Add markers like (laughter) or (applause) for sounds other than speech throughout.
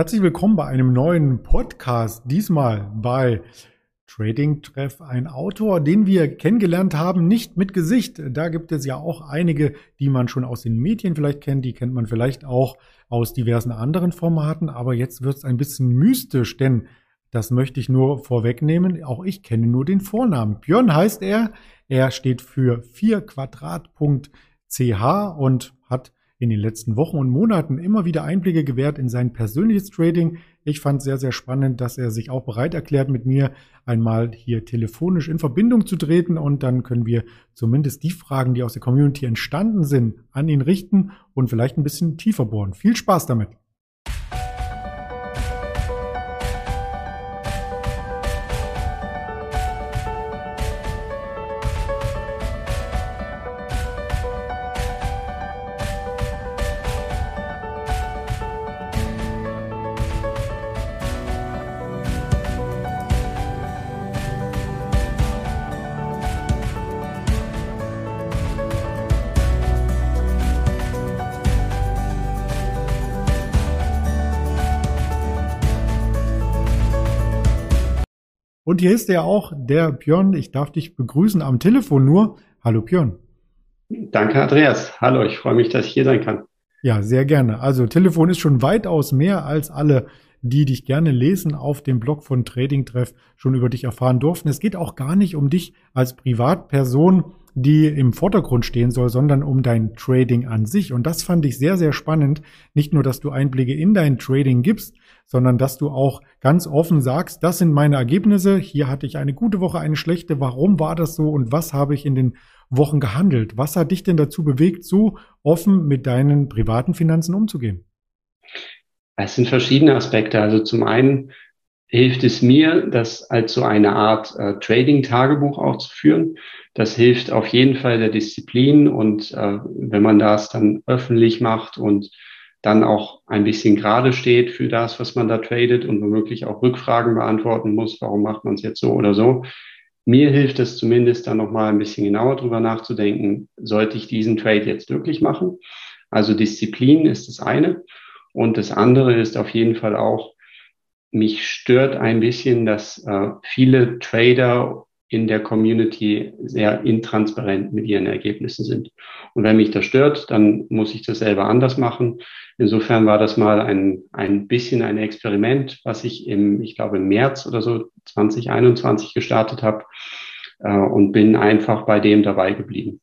Herzlich willkommen bei einem neuen Podcast, diesmal bei Trading Treff, ein Autor, den wir kennengelernt haben, nicht mit Gesicht. Da gibt es ja auch einige, die man schon aus den Medien vielleicht kennt, die kennt man vielleicht auch aus diversen anderen Formaten, aber jetzt wird es ein bisschen mystisch, denn das möchte ich nur vorwegnehmen. Auch ich kenne nur den Vornamen. Björn heißt er. Er steht für 4quadrat.ch und hat in den letzten Wochen und Monaten immer wieder Einblicke gewährt in sein persönliches Trading. Ich fand sehr, sehr spannend, dass er sich auch bereit erklärt, mit mir einmal hier telefonisch in Verbindung zu treten und dann können wir zumindest die Fragen, die aus der Community entstanden sind, an ihn richten und vielleicht ein bisschen tiefer bohren. Viel Spaß damit! Und hier ist ja auch der Björn. Ich darf dich begrüßen am Telefon nur. Hallo Björn. Danke, Andreas. Hallo, ich freue mich, dass ich hier sein kann. Ja, sehr gerne. Also Telefon ist schon weitaus mehr als alle, die dich gerne lesen auf dem Blog von Trading Treff schon über dich erfahren durften. Es geht auch gar nicht um dich als Privatperson, die im Vordergrund stehen soll, sondern um dein Trading an sich. Und das fand ich sehr, sehr spannend. Nicht nur, dass du Einblicke in dein Trading gibst, sondern dass du auch ganz offen sagst, das sind meine Ergebnisse, hier hatte ich eine gute Woche, eine schlechte, warum war das so und was habe ich in den Wochen gehandelt? Was hat dich denn dazu bewegt, so offen mit deinen privaten Finanzen umzugehen? Es sind verschiedene Aspekte. Also zum einen hilft es mir, das als so eine Art äh, Trading-Tagebuch auch zu führen. Das hilft auf jeden Fall der Disziplin und äh, wenn man das dann öffentlich macht und dann auch ein bisschen gerade steht für das, was man da tradet und womöglich auch Rückfragen beantworten muss, warum macht man es jetzt so oder so. Mir hilft es zumindest dann nochmal ein bisschen genauer drüber nachzudenken, sollte ich diesen Trade jetzt wirklich machen? Also Disziplin ist das eine. Und das andere ist auf jeden Fall auch, mich stört ein bisschen, dass äh, viele Trader in der Community sehr intransparent mit ihren Ergebnissen sind. Und wenn mich das stört, dann muss ich das selber anders machen. Insofern war das mal ein, ein bisschen ein Experiment, was ich im, ich glaube, im März oder so 2021 gestartet habe äh, und bin einfach bei dem dabei geblieben.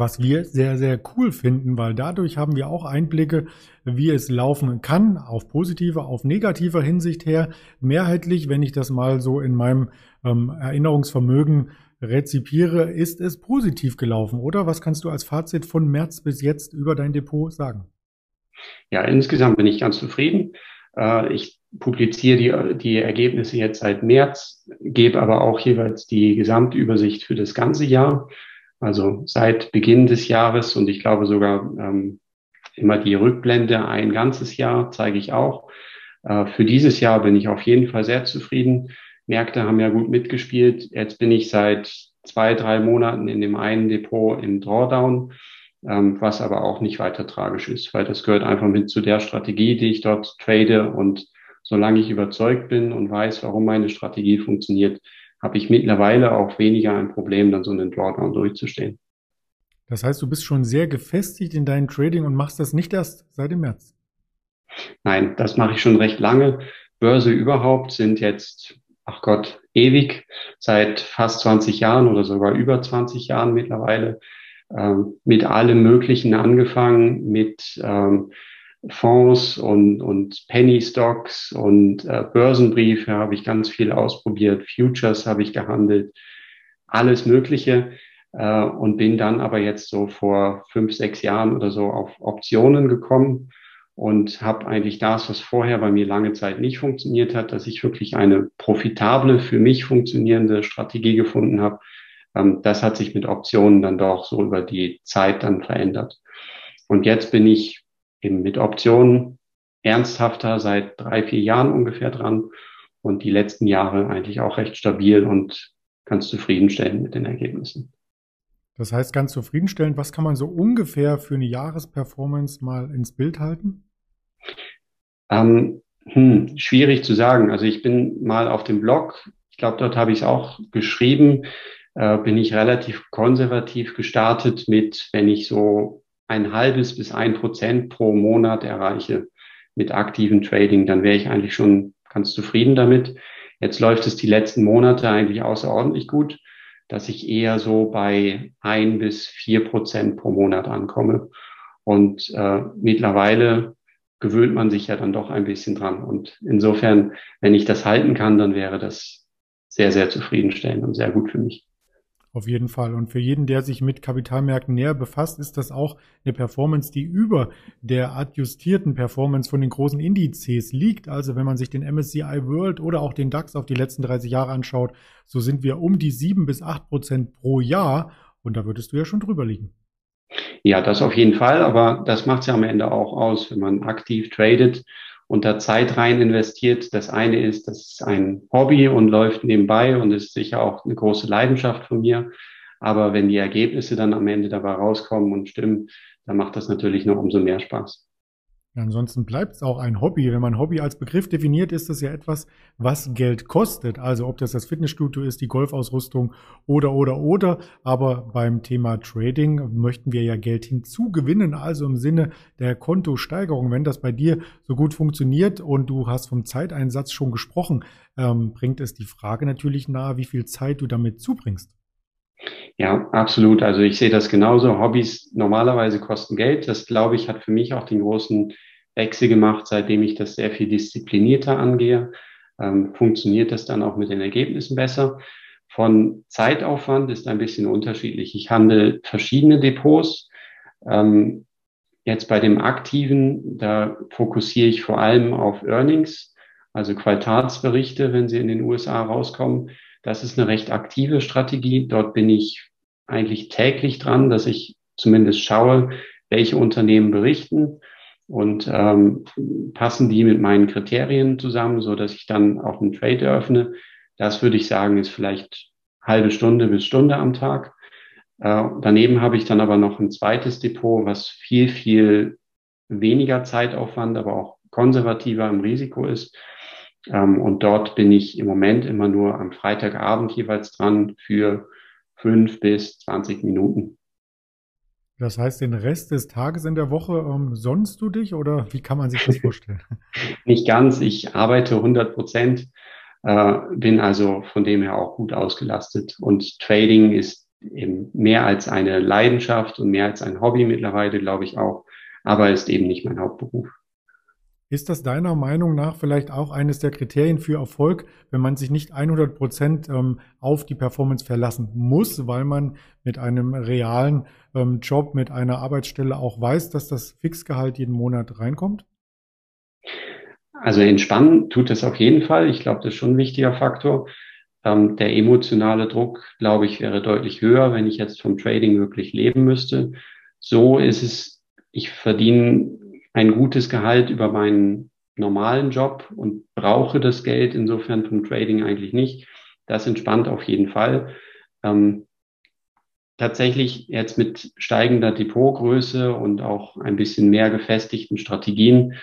Was wir sehr, sehr cool finden, weil dadurch haben wir auch Einblicke, wie es laufen kann, auf positive, auf negativer Hinsicht her. Mehrheitlich, wenn ich das mal so in meinem ähm, Erinnerungsvermögen rezipiere, ist es positiv gelaufen, oder? Was kannst du als Fazit von März bis jetzt über dein Depot sagen? Ja, insgesamt bin ich ganz zufrieden. Äh, ich publiziere die, die Ergebnisse jetzt seit März, gebe aber auch jeweils die Gesamtübersicht für das ganze Jahr. Also seit Beginn des Jahres und ich glaube sogar ähm, immer die Rückblende ein ganzes Jahr zeige ich auch. Äh, für dieses Jahr bin ich auf jeden Fall sehr zufrieden. Märkte haben ja gut mitgespielt. Jetzt bin ich seit zwei, drei Monaten in dem einen Depot im Drawdown ähm, was aber auch nicht weiter tragisch ist, weil das gehört einfach mit zu der Strategie, die ich dort trade. Und solange ich überzeugt bin und weiß, warum meine Strategie funktioniert, habe ich mittlerweile auch weniger ein Problem, dann so einen Drawdown durchzustehen. Das heißt, du bist schon sehr gefestigt in deinem Trading und machst das nicht erst seit dem März? Nein, das mache ich schon recht lange. Börse überhaupt sind jetzt, ach Gott, ewig, seit fast 20 Jahren oder sogar über 20 Jahren mittlerweile ähm, mit allem Möglichen angefangen, mit ähm, Fonds und, und Penny Stocks und äh, Börsenbriefe habe ich ganz viel ausprobiert, Futures habe ich gehandelt, alles Mögliche äh, und bin dann aber jetzt so vor fünf, sechs Jahren oder so auf Optionen gekommen und habe eigentlich das, was vorher bei mir lange Zeit nicht funktioniert hat, dass ich wirklich eine profitable, für mich funktionierende Strategie gefunden habe, ähm, das hat sich mit Optionen dann doch so über die Zeit dann verändert. Und jetzt bin ich eben mit Optionen ernsthafter seit drei, vier Jahren ungefähr dran und die letzten Jahre eigentlich auch recht stabil und ganz zufriedenstellend mit den Ergebnissen. Das heißt, ganz zufriedenstellend, was kann man so ungefähr für eine Jahresperformance mal ins Bild halten? Ähm, hm, schwierig zu sagen. Also ich bin mal auf dem Blog, ich glaube, dort habe ich es auch geschrieben, äh, bin ich relativ konservativ gestartet mit, wenn ich so ein halbes bis ein Prozent pro Monat erreiche mit aktivem Trading, dann wäre ich eigentlich schon ganz zufrieden damit. Jetzt läuft es die letzten Monate eigentlich außerordentlich gut, dass ich eher so bei ein bis vier Prozent pro Monat ankomme. Und äh, mittlerweile gewöhnt man sich ja dann doch ein bisschen dran. Und insofern, wenn ich das halten kann, dann wäre das sehr, sehr zufriedenstellend und sehr gut für mich. Auf jeden Fall. Und für jeden, der sich mit Kapitalmärkten näher befasst, ist das auch eine Performance, die über der adjustierten Performance von den großen Indizes liegt. Also wenn man sich den MSCI World oder auch den DAX auf die letzten 30 Jahre anschaut, so sind wir um die sieben bis acht Prozent pro Jahr. Und da würdest du ja schon drüber liegen. Ja, das auf jeden Fall. Aber das macht es ja am Ende auch aus, wenn man aktiv tradet und da Zeit rein investiert. Das eine ist, das ist ein Hobby und läuft nebenbei und ist sicher auch eine große Leidenschaft von mir. Aber wenn die Ergebnisse dann am Ende dabei rauskommen und stimmen, dann macht das natürlich noch umso mehr Spaß. Ansonsten bleibt es auch ein Hobby. Wenn man Hobby als Begriff definiert, ist das ja etwas, was Geld kostet. Also ob das das Fitnessstudio ist, die Golfausrüstung oder, oder, oder. Aber beim Thema Trading möchten wir ja Geld hinzugewinnen. Also im Sinne der Kontosteigerung. Wenn das bei dir so gut funktioniert und du hast vom Zeiteinsatz schon gesprochen, ähm, bringt es die Frage natürlich nahe, wie viel Zeit du damit zubringst. Ja, absolut. Also ich sehe das genauso. Hobbys normalerweise kosten Geld. Das, glaube ich, hat für mich auch den großen Wechsel gemacht, seitdem ich das sehr viel disziplinierter angehe. Ähm, funktioniert das dann auch mit den Ergebnissen besser. Von Zeitaufwand ist ein bisschen unterschiedlich. Ich handle verschiedene Depots. Ähm, jetzt bei dem aktiven, da fokussiere ich vor allem auf Earnings, also Quartalsberichte, wenn sie in den USA rauskommen. Das ist eine recht aktive Strategie. Dort bin ich eigentlich täglich dran, dass ich zumindest schaue, welche Unternehmen berichten und ähm, passen die mit meinen Kriterien zusammen, so dass ich dann auch einen Trade eröffne. Das würde ich sagen, ist vielleicht halbe Stunde bis Stunde am Tag. Äh, daneben habe ich dann aber noch ein zweites Depot, was viel, viel weniger Zeitaufwand, aber auch konservativer im Risiko ist. Ähm, und dort bin ich im Moment immer nur am Freitagabend jeweils dran für fünf bis zwanzig Minuten. Das heißt, den Rest des Tages in der Woche ähm, sonst du dich oder wie kann man sich das (laughs) vorstellen? Nicht ganz. Ich arbeite 100 Prozent, äh, bin also von dem her auch gut ausgelastet. Und Trading ist eben mehr als eine Leidenschaft und mehr als ein Hobby mittlerweile, glaube ich auch, aber ist eben nicht mein Hauptberuf. Ist das deiner Meinung nach vielleicht auch eines der Kriterien für Erfolg, wenn man sich nicht 100 Prozent ähm, auf die Performance verlassen muss, weil man mit einem realen ähm, Job, mit einer Arbeitsstelle auch weiß, dass das Fixgehalt jeden Monat reinkommt? Also entspannen tut es auf jeden Fall. Ich glaube, das ist schon ein wichtiger Faktor. Ähm, der emotionale Druck, glaube ich, wäre deutlich höher, wenn ich jetzt vom Trading wirklich leben müsste. So ist es, ich verdiene ein gutes Gehalt über meinen normalen Job und brauche das Geld insofern vom Trading eigentlich nicht. Das entspannt auf jeden Fall. Ähm, tatsächlich jetzt mit steigender Depotgröße und auch ein bisschen mehr gefestigten Strategien.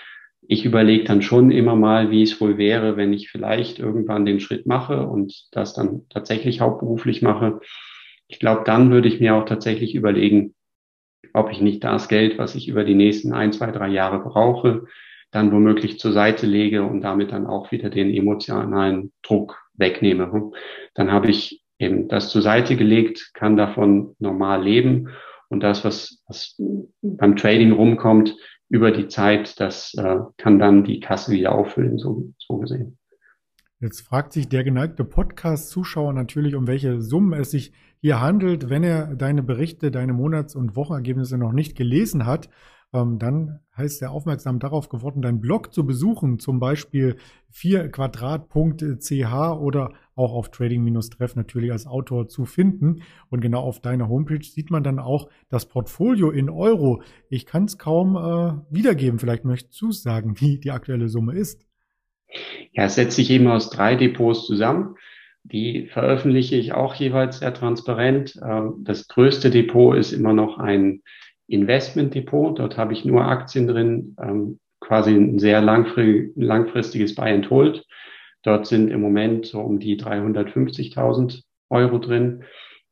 Ich überlege dann schon immer mal, wie es wohl wäre, wenn ich vielleicht irgendwann den Schritt mache und das dann tatsächlich hauptberuflich mache. Ich glaube, dann würde ich mir auch tatsächlich überlegen, ob ich nicht das Geld, was ich über die nächsten ein, zwei, drei Jahre brauche, dann womöglich zur Seite lege und damit dann auch wieder den emotionalen Druck wegnehme. Dann habe ich eben das zur Seite gelegt, kann davon normal leben und das, was, was beim Trading rumkommt, über die Zeit, das äh, kann dann die Kasse wieder auffüllen, so, so gesehen. Jetzt fragt sich der geneigte Podcast-Zuschauer natürlich, um welche Summen es sich hier handelt. Wenn er deine Berichte, deine Monats- und Wochenergebnisse noch nicht gelesen hat, ähm, dann heißt er aufmerksam darauf geworden, deinen Blog zu besuchen, zum Beispiel 4quadrat.ch oder auch auf Trading-Treff natürlich als Autor zu finden. Und genau auf deiner Homepage sieht man dann auch das Portfolio in Euro. Ich kann es kaum äh, wiedergeben. Vielleicht möchtest du sagen, (laughs) wie die aktuelle Summe ist. Ja, es setzt sich eben aus drei Depots zusammen. Die veröffentliche ich auch jeweils sehr transparent. Ähm, das größte Depot ist immer noch ein Investmentdepot. Dort habe ich nur Aktien drin, ähm, quasi ein sehr langfristiges Buy and Hold. Dort sind im Moment so um die 350.000 Euro drin.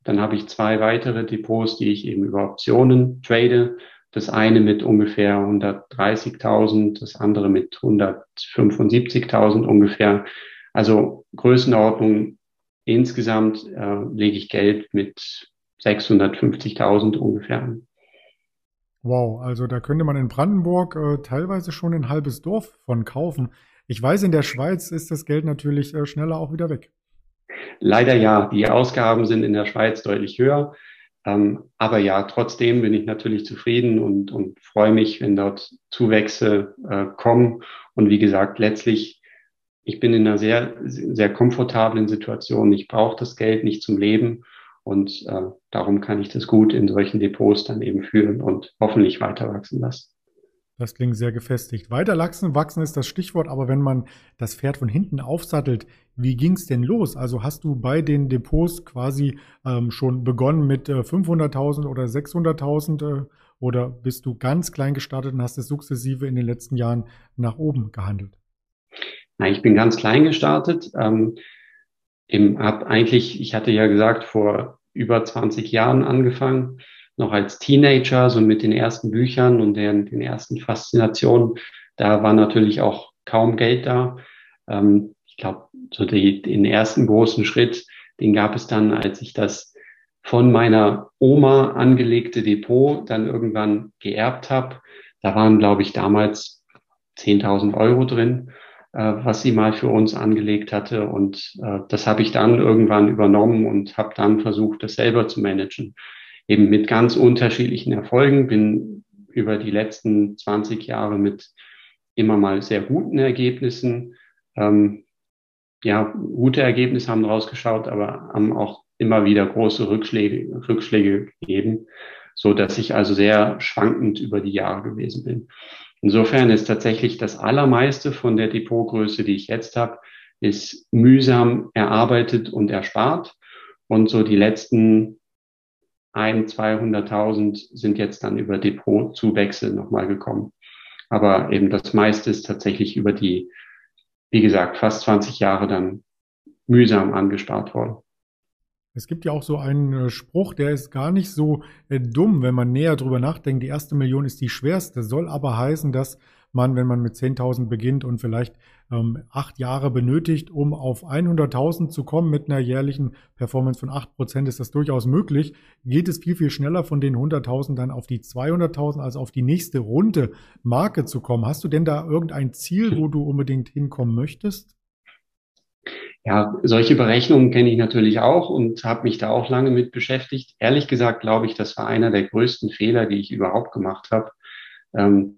Dann habe ich zwei weitere Depots, die ich eben über Optionen trade. Das eine mit ungefähr 130.000, das andere mit 175.000 ungefähr. Also Größenordnung insgesamt äh, lege ich Geld mit 650.000 ungefähr an. Wow, also da könnte man in Brandenburg äh, teilweise schon ein halbes Dorf von kaufen. Ich weiß, in der Schweiz ist das Geld natürlich äh, schneller auch wieder weg. Leider ja, die Ausgaben sind in der Schweiz deutlich höher. Ähm, aber ja, trotzdem bin ich natürlich zufrieden und, und freue mich, wenn dort Zuwächse äh, kommen. Und wie gesagt, letztlich, ich bin in einer sehr, sehr komfortablen Situation. Ich brauche das Geld nicht zum Leben. Und äh, darum kann ich das gut in solchen Depots dann eben führen und hoffentlich weiter wachsen lassen. Das klingt sehr gefestigt. Weiter wachsen, wachsen ist das Stichwort, aber wenn man das Pferd von hinten aufsattelt, wie ging es denn los? Also hast du bei den Depots quasi ähm, schon begonnen mit äh, 500.000 oder 600.000 äh, oder bist du ganz klein gestartet und hast es sukzessive in den letzten Jahren nach oben gehandelt? Nein, ich bin ganz klein gestartet. Ähm, eben hab eigentlich, ich hatte ja gesagt, vor über 20 Jahren angefangen, noch als Teenager, so mit den ersten Büchern und den, den ersten Faszinationen. Da war natürlich auch kaum Geld da. Ähm, ich glaube, so die, den ersten großen Schritt, den gab es dann, als ich das von meiner Oma angelegte Depot dann irgendwann geerbt habe. Da waren, glaube ich, damals 10.000 Euro drin. Äh, was sie mal für uns angelegt hatte. Und äh, das habe ich dann irgendwann übernommen und habe dann versucht, das selber zu managen. Eben mit ganz unterschiedlichen Erfolgen. Bin über die letzten 20 Jahre mit immer mal sehr guten Ergebnissen. Ähm, ja, gute Ergebnisse haben rausgeschaut, aber haben auch immer wieder große Rückschläge, Rückschläge gegeben, so dass ich also sehr schwankend über die Jahre gewesen bin. Insofern ist tatsächlich das Allermeiste von der Depotgröße, die ich jetzt habe, ist mühsam erarbeitet und erspart. Und so die letzten ein, 200.000 sind jetzt dann über Depotzuwächse nochmal gekommen. Aber eben das meiste ist tatsächlich über die, wie gesagt, fast 20 Jahre dann mühsam angespart worden. Es gibt ja auch so einen äh, Spruch, der ist gar nicht so äh, dumm, wenn man näher drüber nachdenkt. Die erste Million ist die schwerste, soll aber heißen, dass man, wenn man mit 10.000 beginnt und vielleicht ähm, acht Jahre benötigt, um auf 100.000 zu kommen mit einer jährlichen Performance von acht Prozent, ist das durchaus möglich. Geht es viel, viel schneller von den 100.000 dann auf die 200.000, als auf die nächste runde Marke zu kommen. Hast du denn da irgendein Ziel, wo du unbedingt hinkommen möchtest? Ja, solche Berechnungen kenne ich natürlich auch und habe mich da auch lange mit beschäftigt. Ehrlich gesagt glaube ich, das war einer der größten Fehler, die ich überhaupt gemacht habe, ähm,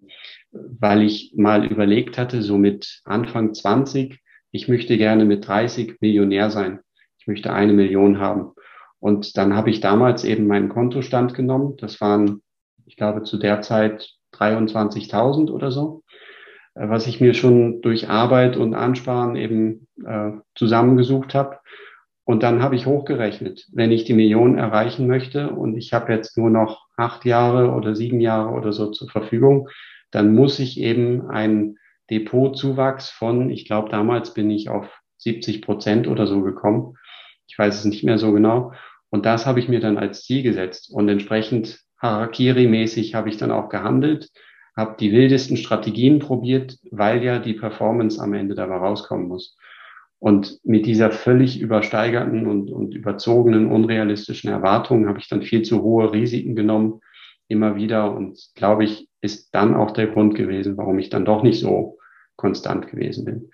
weil ich mal überlegt hatte, so mit Anfang 20, ich möchte gerne mit 30 Millionär sein. Ich möchte eine Million haben. Und dann habe ich damals eben meinen Kontostand genommen. Das waren, ich glaube, zu der Zeit 23.000 oder so. Äh, was ich mir schon durch Arbeit und Ansparen eben äh, zusammengesucht habe. Und dann habe ich hochgerechnet, wenn ich die Million erreichen möchte und ich habe jetzt nur noch acht Jahre oder sieben Jahre oder so zur Verfügung, dann muss ich eben einen Depotzuwachs von, ich glaube, damals bin ich auf 70 Prozent oder so gekommen. Ich weiß es nicht mehr so genau. Und das habe ich mir dann als Ziel gesetzt. Und entsprechend Harakiri-mäßig habe ich dann auch gehandelt habe die wildesten Strategien probiert, weil ja die Performance am Ende dabei rauskommen muss. Und mit dieser völlig übersteigerten und, und überzogenen, unrealistischen Erwartungen habe ich dann viel zu hohe Risiken genommen, immer wieder. Und glaube ich, ist dann auch der Grund gewesen, warum ich dann doch nicht so konstant gewesen bin.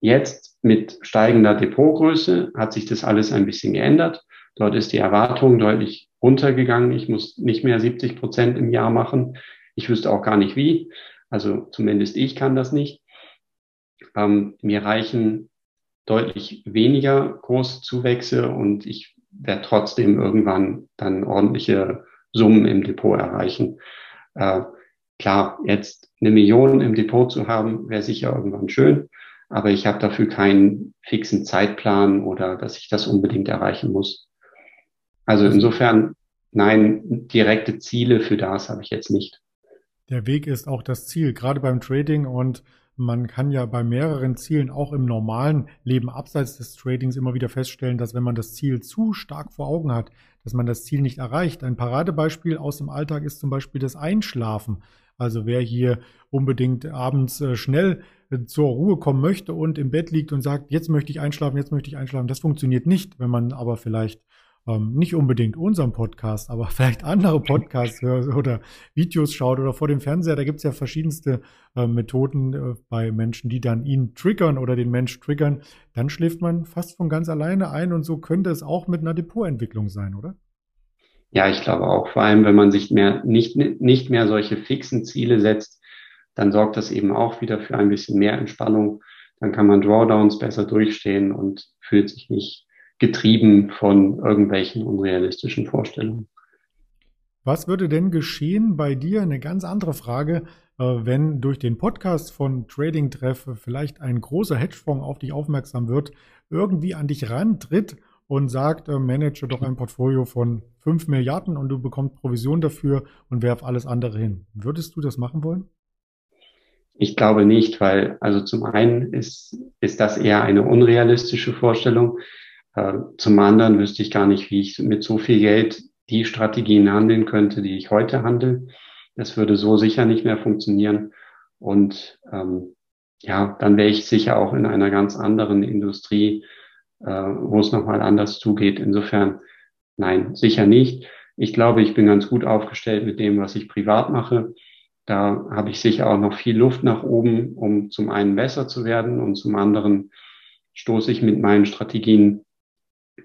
Jetzt mit steigender Depotgröße hat sich das alles ein bisschen geändert. Dort ist die Erwartung deutlich runtergegangen. Ich muss nicht mehr 70 Prozent im Jahr machen. Ich wüsste auch gar nicht wie. Also zumindest ich kann das nicht. Ähm, mir reichen deutlich weniger große Zuwächse und ich werde trotzdem irgendwann dann ordentliche Summen im Depot erreichen. Äh, klar, jetzt eine Million im Depot zu haben, wäre sicher irgendwann schön, aber ich habe dafür keinen fixen Zeitplan oder dass ich das unbedingt erreichen muss. Also insofern, nein, direkte Ziele für das habe ich jetzt nicht. Der Weg ist auch das Ziel, gerade beim Trading und man kann ja bei mehreren Zielen auch im normalen Leben abseits des Tradings immer wieder feststellen, dass wenn man das Ziel zu stark vor Augen hat, dass man das Ziel nicht erreicht. Ein Paradebeispiel aus dem Alltag ist zum Beispiel das Einschlafen. Also wer hier unbedingt abends äh, schnell äh, zur Ruhe kommen möchte und im Bett liegt und sagt, jetzt möchte ich einschlafen, jetzt möchte ich einschlafen, das funktioniert nicht. Wenn man aber vielleicht ähm, nicht unbedingt unseren Podcast, aber (laughs) vielleicht andere Podcasts oder Videos schaut oder vor dem Fernseher, da gibt es ja verschiedenste äh, Methoden äh, bei Menschen, die dann ihn triggern oder den Mensch triggern, dann schläft man fast von ganz alleine ein und so könnte es auch mit einer Depotentwicklung sein, oder? Ja, ich glaube auch, vor allem wenn man sich mehr, nicht, nicht mehr solche fixen Ziele setzt, dann sorgt das eben auch wieder für ein bisschen mehr Entspannung. Dann kann man Drawdowns besser durchstehen und fühlt sich nicht getrieben von irgendwelchen unrealistischen Vorstellungen. Was würde denn geschehen bei dir? Eine ganz andere Frage, äh, wenn durch den Podcast von Trading Treff vielleicht ein großer Hedgefonds auf dich aufmerksam wird, irgendwie an dich rantritt und sagt, äh, manage doch ein Portfolio von 5 Milliarden und du bekommst Provision dafür und werf alles andere hin. Würdest du das machen wollen? Ich glaube nicht, weil also zum einen ist, ist das eher eine unrealistische Vorstellung. Äh, zum anderen wüsste ich gar nicht, wie ich mit so viel Geld die Strategien handeln könnte, die ich heute handle. Das würde so sicher nicht mehr funktionieren. Und ähm, ja, dann wäre ich sicher auch in einer ganz anderen Industrie, äh, wo es nochmal anders zugeht. Insofern, nein, sicher nicht. Ich glaube, ich bin ganz gut aufgestellt mit dem, was ich privat mache. Da habe ich sicher auch noch viel Luft nach oben, um zum einen besser zu werden und zum anderen stoße ich mit meinen Strategien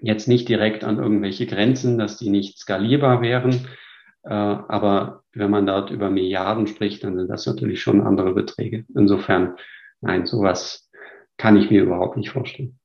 jetzt nicht direkt an irgendwelche Grenzen, dass die nicht skalierbar wären. Äh, aber wenn man dort über Milliarden spricht, dann sind das natürlich schon andere Beträge. Insofern, nein, sowas kann ich mir überhaupt nicht vorstellen.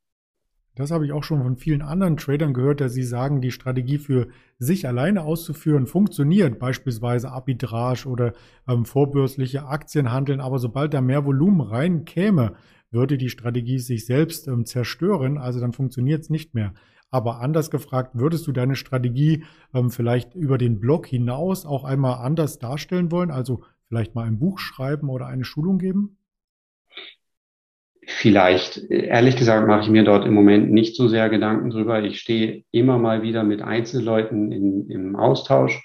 Das habe ich auch schon von vielen anderen Tradern gehört, dass sie sagen, die Strategie für sich alleine auszuführen funktioniert, beispielsweise Arbitrage oder ähm, vorbörsliche Aktienhandeln. Aber sobald da mehr Volumen reinkäme, würde die Strategie sich selbst ähm, zerstören. Also dann funktioniert es nicht mehr. Aber anders gefragt, würdest du deine Strategie ähm, vielleicht über den Blog hinaus auch einmal anders darstellen wollen? Also vielleicht mal ein Buch schreiben oder eine Schulung geben? Vielleicht. Ehrlich gesagt mache ich mir dort im Moment nicht so sehr Gedanken drüber. Ich stehe immer mal wieder mit Einzelleuten in, im Austausch,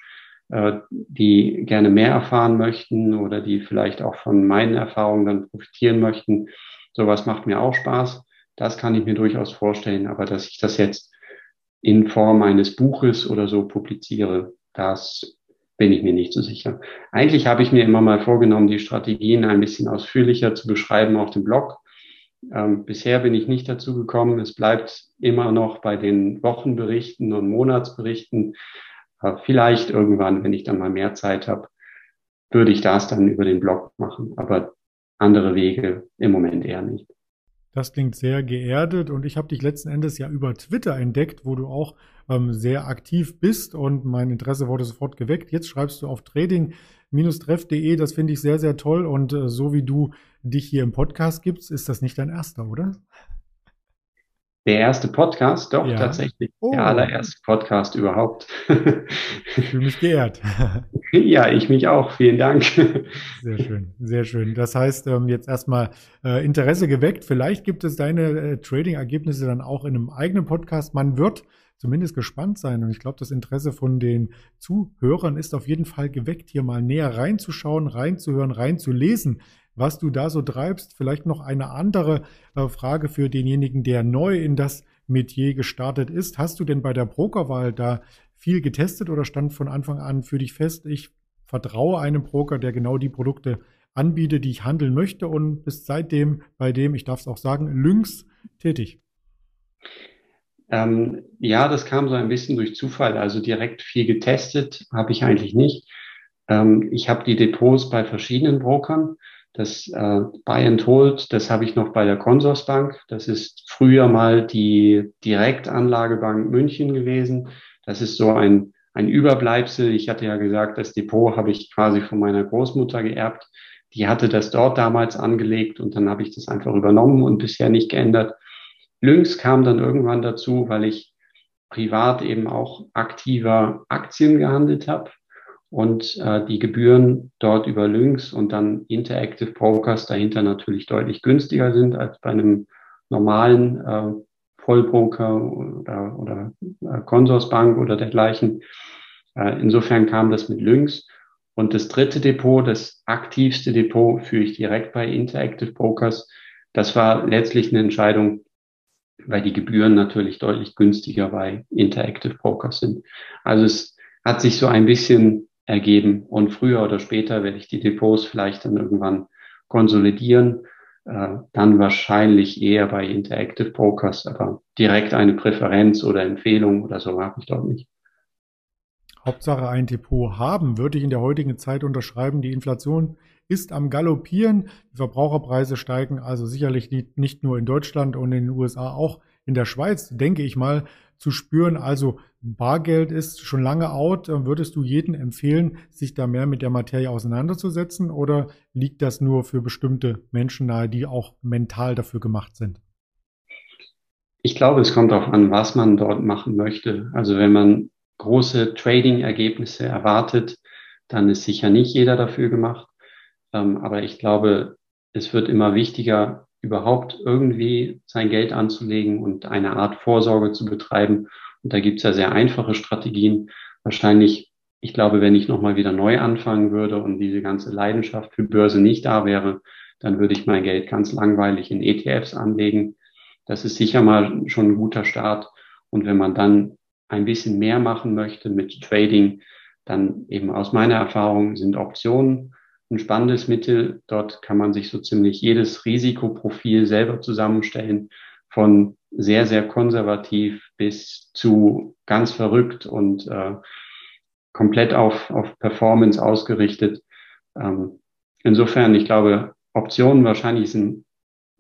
äh, die gerne mehr erfahren möchten oder die vielleicht auch von meinen Erfahrungen dann profitieren möchten. Sowas macht mir auch Spaß. Das kann ich mir durchaus vorstellen. Aber dass ich das jetzt in Form eines Buches oder so publiziere. Das bin ich mir nicht so sicher. Eigentlich habe ich mir immer mal vorgenommen, die Strategien ein bisschen ausführlicher zu beschreiben auf dem Blog. Ähm, bisher bin ich nicht dazu gekommen. Es bleibt immer noch bei den Wochenberichten und Monatsberichten. Äh, vielleicht irgendwann, wenn ich dann mal mehr Zeit habe, würde ich das dann über den Blog machen. Aber andere Wege im Moment eher nicht. Das klingt sehr geerdet und ich habe dich letzten Endes ja über Twitter entdeckt, wo du auch ähm, sehr aktiv bist und mein Interesse wurde sofort geweckt. Jetzt schreibst du auf trading-treff.de, das finde ich sehr, sehr toll und äh, so wie du dich hier im Podcast gibst, ist das nicht dein erster, oder? Der erste Podcast, doch ja. tatsächlich. Oh. Der allererste Podcast überhaupt. ich fühle mich geehrt. (laughs) ja, ich mich auch. Vielen Dank. Sehr schön, sehr schön. Das heißt, ähm, jetzt erstmal äh, Interesse geweckt. Vielleicht gibt es deine äh, Trading-Ergebnisse dann auch in einem eigenen Podcast. Man wird zumindest gespannt sein. Und ich glaube, das Interesse von den Zuhörern ist auf jeden Fall geweckt, hier mal näher reinzuschauen, reinzuhören, reinzulesen was du da so treibst. Vielleicht noch eine andere äh, Frage für denjenigen, der neu in das Metier gestartet ist. Hast du denn bei der Brokerwahl da viel getestet oder stand von Anfang an für dich fest, ich vertraue einem Broker, der genau die Produkte anbietet, die ich handeln möchte und bist seitdem bei dem, ich darf es auch sagen, Lynx tätig? Ähm, ja, das kam so ein bisschen durch Zufall. Also direkt viel getestet habe ich eigentlich nicht. Ähm, ich habe die Depots bei verschiedenen Brokern das äh, Buy and Hold, das habe ich noch bei der Consorsbank. Das ist früher mal die Direktanlagebank München gewesen. Das ist so ein, ein Überbleibsel. Ich hatte ja gesagt, das Depot habe ich quasi von meiner Großmutter geerbt. Die hatte das dort damals angelegt und dann habe ich das einfach übernommen und bisher nicht geändert. Lynx kam dann irgendwann dazu, weil ich privat eben auch aktiver Aktien gehandelt habe und äh, die Gebühren dort über Lynx und dann Interactive Brokers dahinter natürlich deutlich günstiger sind als bei einem normalen äh, Vollbroker oder, oder äh, Consorsbank oder dergleichen. Äh, insofern kam das mit Lynx. Und das dritte Depot, das aktivste Depot, führe ich direkt bei Interactive Brokers. Das war letztlich eine Entscheidung, weil die Gebühren natürlich deutlich günstiger bei Interactive Brokers sind. Also es hat sich so ein bisschen ergeben und früher oder später werde ich die Depots vielleicht dann irgendwann konsolidieren, äh, dann wahrscheinlich eher bei Interactive Brokers, aber direkt eine Präferenz oder Empfehlung oder so habe ich dort nicht. Hauptsache ein Depot haben, würde ich in der heutigen Zeit unterschreiben. Die Inflation ist am Galoppieren. Die Verbraucherpreise steigen also sicherlich nicht nur in Deutschland und in den USA, auch in der Schweiz, denke ich mal, zu spüren. Also Bargeld ist schon lange out. Würdest du jedem empfehlen, sich da mehr mit der Materie auseinanderzusetzen oder liegt das nur für bestimmte Menschen nahe, die auch mental dafür gemacht sind? Ich glaube, es kommt darauf an, was man dort machen möchte. Also wenn man große Trading-Ergebnisse erwartet, dann ist sicher nicht jeder dafür gemacht. Ähm, aber ich glaube, es wird immer wichtiger, überhaupt irgendwie sein Geld anzulegen und eine Art Vorsorge zu betreiben. Und da gibt es ja sehr einfache Strategien. Wahrscheinlich, ich glaube, wenn ich nochmal wieder neu anfangen würde und diese ganze Leidenschaft für Börse nicht da wäre, dann würde ich mein Geld ganz langweilig in ETFs anlegen. Das ist sicher mal schon ein guter Start. Und wenn man dann ein bisschen mehr machen möchte mit Trading, dann eben aus meiner Erfahrung sind Optionen ein spannendes Mittel. Dort kann man sich so ziemlich jedes Risikoprofil selber zusammenstellen, von sehr, sehr konservativ bis zu ganz verrückt und äh, komplett auf, auf Performance ausgerichtet. Ähm, insofern, ich glaube, Optionen wahrscheinlich sind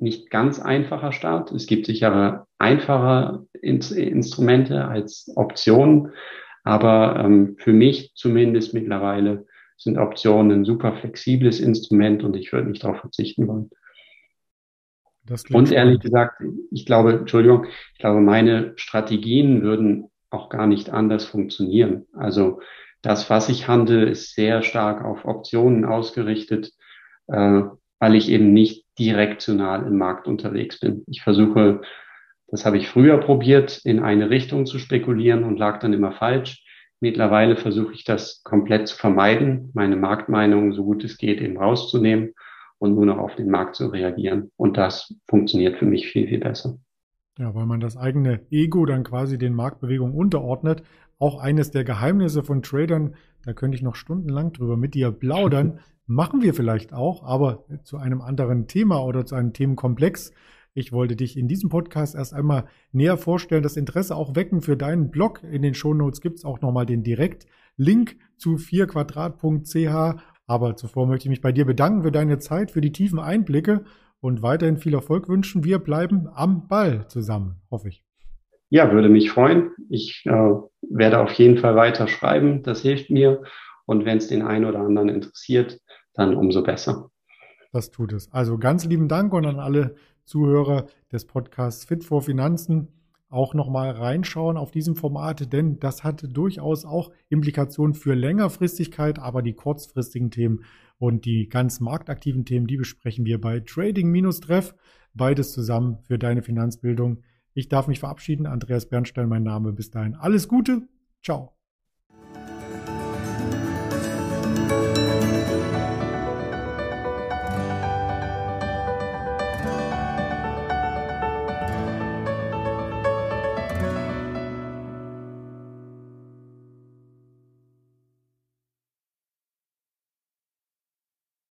nicht ganz einfacher Start. Es gibt sicher einfache Instrumente als Optionen, aber ähm, für mich zumindest mittlerweile sind Optionen ein super flexibles Instrument und ich würde nicht darauf verzichten wollen. und ehrlich spannend. gesagt, ich glaube, Entschuldigung, ich glaube, meine Strategien würden auch gar nicht anders funktionieren. Also das, was ich handle, ist sehr stark auf Optionen ausgerichtet, äh, weil ich eben nicht direktional im Markt unterwegs bin. Ich versuche, das habe ich früher probiert, in eine Richtung zu spekulieren und lag dann immer falsch. Mittlerweile versuche ich das komplett zu vermeiden, meine Marktmeinung so gut es geht eben rauszunehmen und nur noch auf den Markt zu reagieren. Und das funktioniert für mich viel, viel besser. Ja, weil man das eigene Ego dann quasi den Marktbewegungen unterordnet. Auch eines der Geheimnisse von Tradern, da könnte ich noch stundenlang drüber mit dir plaudern. (laughs) Machen wir vielleicht auch, aber zu einem anderen Thema oder zu einem Themenkomplex. Ich wollte dich in diesem Podcast erst einmal näher vorstellen, das Interesse auch wecken für deinen Blog. In den Shownotes gibt es auch nochmal den Direktlink zu 4quadrat.ch. Aber zuvor möchte ich mich bei dir bedanken für deine Zeit, für die tiefen Einblicke und weiterhin viel Erfolg wünschen. Wir bleiben am Ball zusammen, hoffe ich. Ja, würde mich freuen. Ich äh, werde auf jeden Fall weiter schreiben. Das hilft mir. Und wenn es den einen oder anderen interessiert, dann umso besser. Das tut es. Also ganz lieben Dank und an alle Zuhörer des Podcasts Fit for Finanzen auch nochmal reinschauen auf diesem Format, denn das hat durchaus auch Implikationen für Längerfristigkeit, aber die kurzfristigen Themen und die ganz marktaktiven Themen, die besprechen wir bei Trading-Treff. Beides zusammen für deine Finanzbildung. Ich darf mich verabschieden. Andreas Bernstein, mein Name. Bis dahin. Alles Gute. Ciao.